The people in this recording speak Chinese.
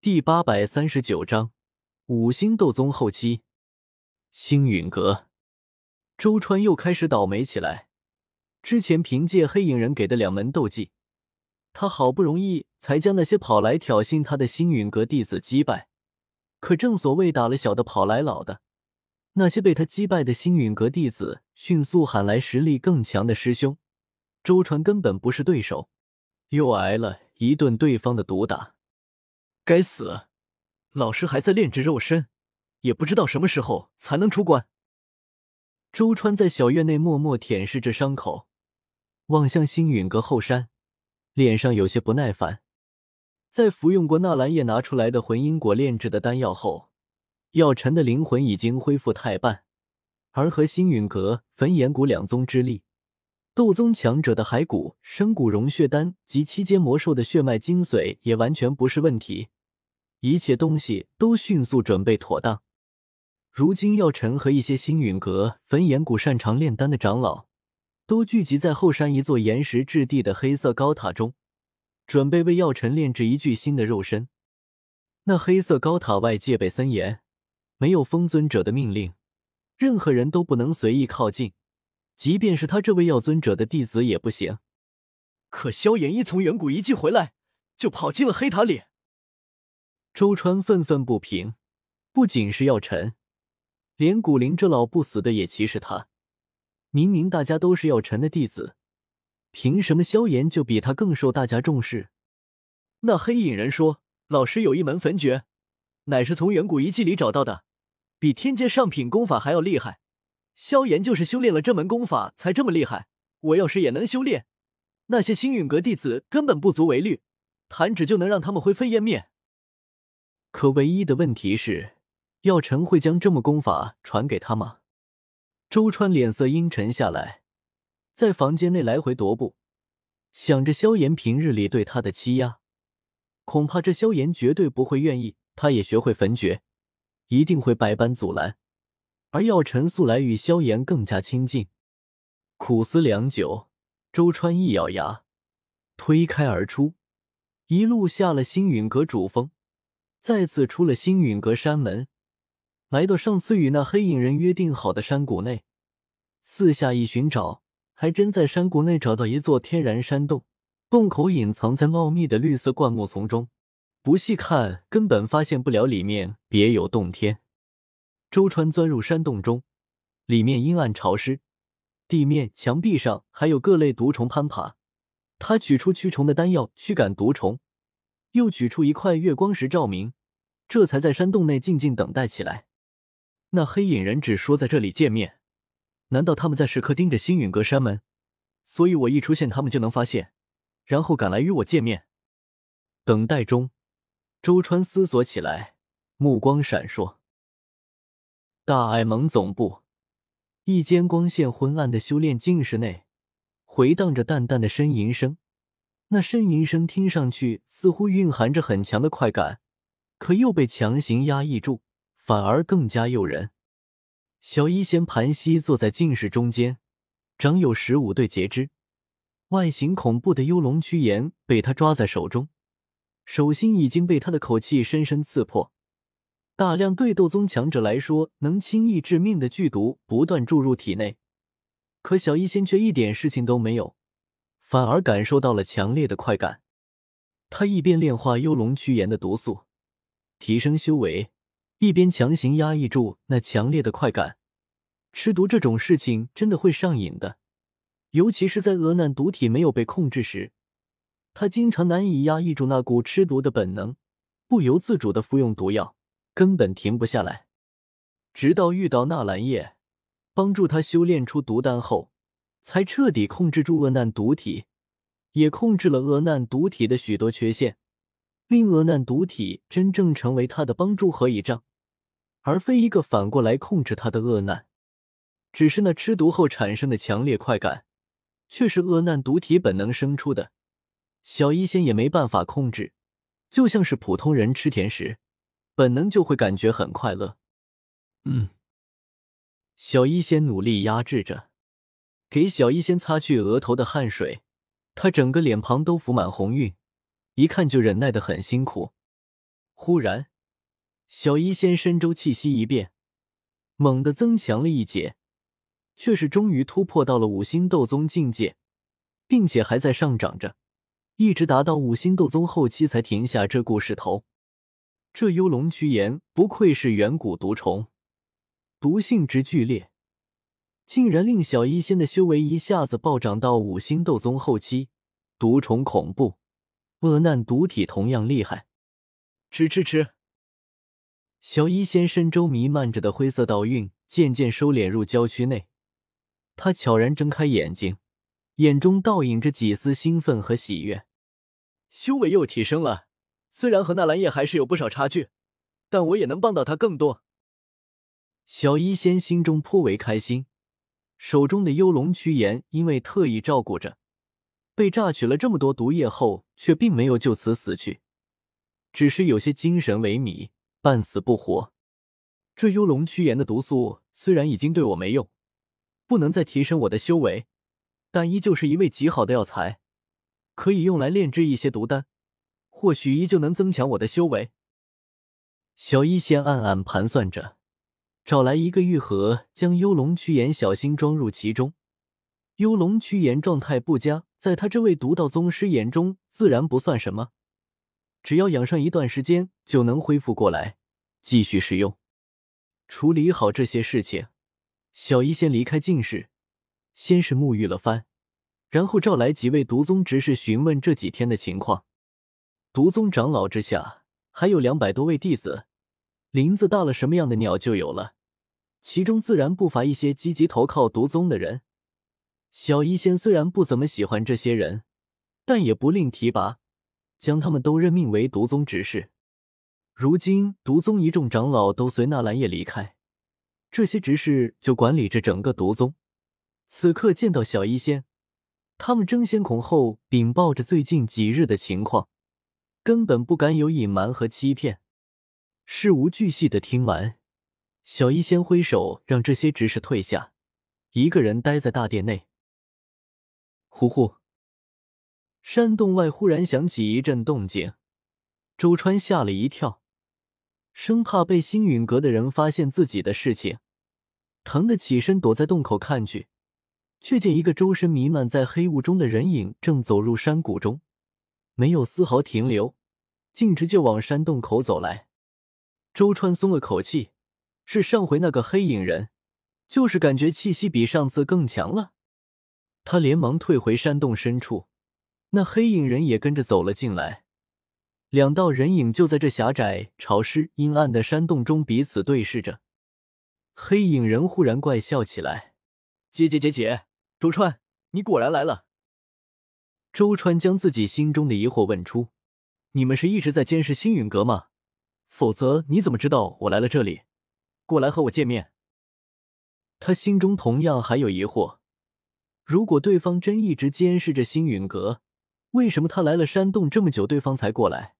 第八百三十九章五星斗宗后期。星陨阁，周川又开始倒霉起来。之前凭借黑影人给的两门斗技，他好不容易才将那些跑来挑衅他的星陨阁弟子击败。可正所谓打了小的跑来老的，那些被他击败的星陨阁弟子迅速喊来实力更强的师兄，周川根本不是对手，又挨了一顿对方的毒打。该死，老师还在炼制肉身，也不知道什么时候才能出关。周川在小院内默默舔舐着伤口，望向星陨阁后山，脸上有些不耐烦。在服用过纳兰叶拿出来的魂因果炼制的丹药后，药尘的灵魂已经恢复太半，而和星陨阁、焚炎谷两宗之力，斗宗强者的骸骨、生骨融血丹及七阶魔兽的血脉精髓也完全不是问题。一切东西都迅速准备妥当。如今，药尘和一些星陨阁、焚炎谷擅长炼丹的长老，都聚集在后山一座岩石质地的黑色高塔中，准备为药尘炼制一具新的肉身。那黑色高塔外戒备森严，没有封尊者的命令，任何人都不能随意靠近，即便是他这位药尊者的弟子也不行。可萧炎一从远古遗迹回来，就跑进了黑塔里。周川愤愤不平，不仅是药尘，连古灵这老不死的也歧视他。明明大家都是药尘的弟子，凭什么萧炎就比他更受大家重视？那黑影人说，老师有一门焚诀，乃是从远古遗迹里找到的，比天阶上品功法还要厉害。萧炎就是修炼了这门功法才这么厉害。我要是也能修炼，那些星陨阁弟子根本不足为虑，弹指就能让他们灰飞烟灭。可唯一的问题是，药尘会将这么功法传给他吗？周川脸色阴沉下来，在房间内来回踱步，想着萧炎平日里对他的欺压，恐怕这萧炎绝对不会愿意他也学会焚诀，一定会百般阻拦。而药尘素来与萧炎更加亲近，苦思良久，周川一咬牙，推开而出，一路下了星陨阁主峰。再次出了星陨阁山门，来到上次与那黑影人约定好的山谷内，四下一寻找，还真在山谷内找到一座天然山洞，洞口隐藏在茂密的绿色灌木丛中，不细看根本发现不了里面别有洞天。周川钻入山洞中，里面阴暗潮湿，地面、墙壁上还有各类毒虫攀爬。他取出驱虫的丹药驱赶毒虫。又取出一块月光石照明，这才在山洞内静静等待起来。那黑影人只说在这里见面，难道他们在时刻盯着星陨阁山门？所以我一出现，他们就能发现，然后赶来与我见面。等待中，周川思索起来，目光闪烁。大爱盟总部，一间光线昏暗的修炼静室内，回荡着淡淡的呻吟声。那呻吟声听上去似乎蕴含着很强的快感，可又被强行压抑住，反而更加诱人。小医仙盘膝坐在禁室中间，长有十五对截肢，外形恐怖的幽龙躯炎被他抓在手中，手心已经被他的口气深深刺破，大量对斗宗强者来说能轻易致命的剧毒不断注入体内，可小医仙却一点事情都没有。反而感受到了强烈的快感。他一边炼化幽龙驱炎的毒素，提升修为，一边强行压抑住那强烈的快感。吃毒这种事情真的会上瘾的，尤其是在厄难毒体没有被控制时，他经常难以压抑住那股吃毒的本能，不由自主的服用毒药，根本停不下来。直到遇到纳兰叶，帮助他修炼出毒丹后。才彻底控制住恶难毒体，也控制了恶难毒体的许多缺陷，令恶难毒体真正成为他的帮助和倚仗，而非一个反过来控制他的恶难。只是那吃毒后产生的强烈快感，却是恶难毒体本能生出的，小医仙也没办法控制，就像是普通人吃甜食，本能就会感觉很快乐。嗯，小医仙努力压制着。给小医仙擦去额头的汗水，她整个脸庞都浮满红晕，一看就忍耐的很辛苦。忽然，小医仙身周气息一变，猛地增强了一截，却是终于突破到了五星斗宗境界，并且还在上涨着，一直达到五星斗宗后期才停下这故事头。这幽龙躯炎不愧是远古毒虫，毒性之剧烈，竟然令小医仙的修为一下子暴涨到五星斗宗后期。毒虫恐怖，恶难毒体同样厉害。吃吃吃！小医仙身周弥漫着的灰色道韵渐渐收敛入娇躯内，他悄然睁开眼睛，眼中倒映着几丝兴奋和喜悦。修为又提升了，虽然和纳兰叶还是有不少差距，但我也能帮到他更多。小医仙心中颇为开心，手中的幽龙躯炎因为特意照顾着。被榨取了这么多毒液后，却并没有就此死去，只是有些精神萎靡，半死不活。这幽龙躯炎的毒素虽然已经对我没用，不能再提升我的修为，但依旧是一味极好的药材，可以用来炼制一些毒丹，或许依旧能增强我的修为。小医仙暗暗盘算着，找来一个玉盒，将幽龙躯炎小心装入其中。幽龙躯炎状态不佳。在他这位毒道宗师眼中，自然不算什么，只要养上一段时间就能恢复过来，继续使用。处理好这些事情，小医仙离开静室，先是沐浴了番，然后召来几位毒宗执事询问这几天的情况。毒宗长老之下还有两百多位弟子，林子大了，什么样的鸟就有了，其中自然不乏一些积极投靠毒宗的人。小医仙虽然不怎么喜欢这些人，但也不吝提拔，将他们都任命为毒宗执事。如今毒宗一众长老都随纳兰叶离开，这些执事就管理着整个毒宗。此刻见到小医仙，他们争先恐后禀报着最近几日的情况，根本不敢有隐瞒和欺骗，事无巨细的听完。小医仙挥手让这些执事退下，一个人待在大殿内。呼呼！山洞外忽然响起一阵动静，周川吓了一跳，生怕被星陨阁的人发现自己的事情，疼得起身躲在洞口看去，却见一个周身弥漫在黑雾中的人影正走入山谷中，没有丝毫停留，径直就往山洞口走来。周川松了口气，是上回那个黑影人，就是感觉气息比上次更强了。他连忙退回山洞深处，那黑影人也跟着走了进来。两道人影就在这狭窄、潮湿、阴暗的山洞中彼此对视着。黑影人忽然怪笑起来：“姐姐姐姐，周川，你果然来了。”周川将自己心中的疑惑问出：“你们是一直在监视星陨阁吗？否则你怎么知道我来了这里，过来和我见面？”他心中同样还有疑惑。如果对方真一直监视着星陨阁，为什么他来了山洞这么久，对方才过来？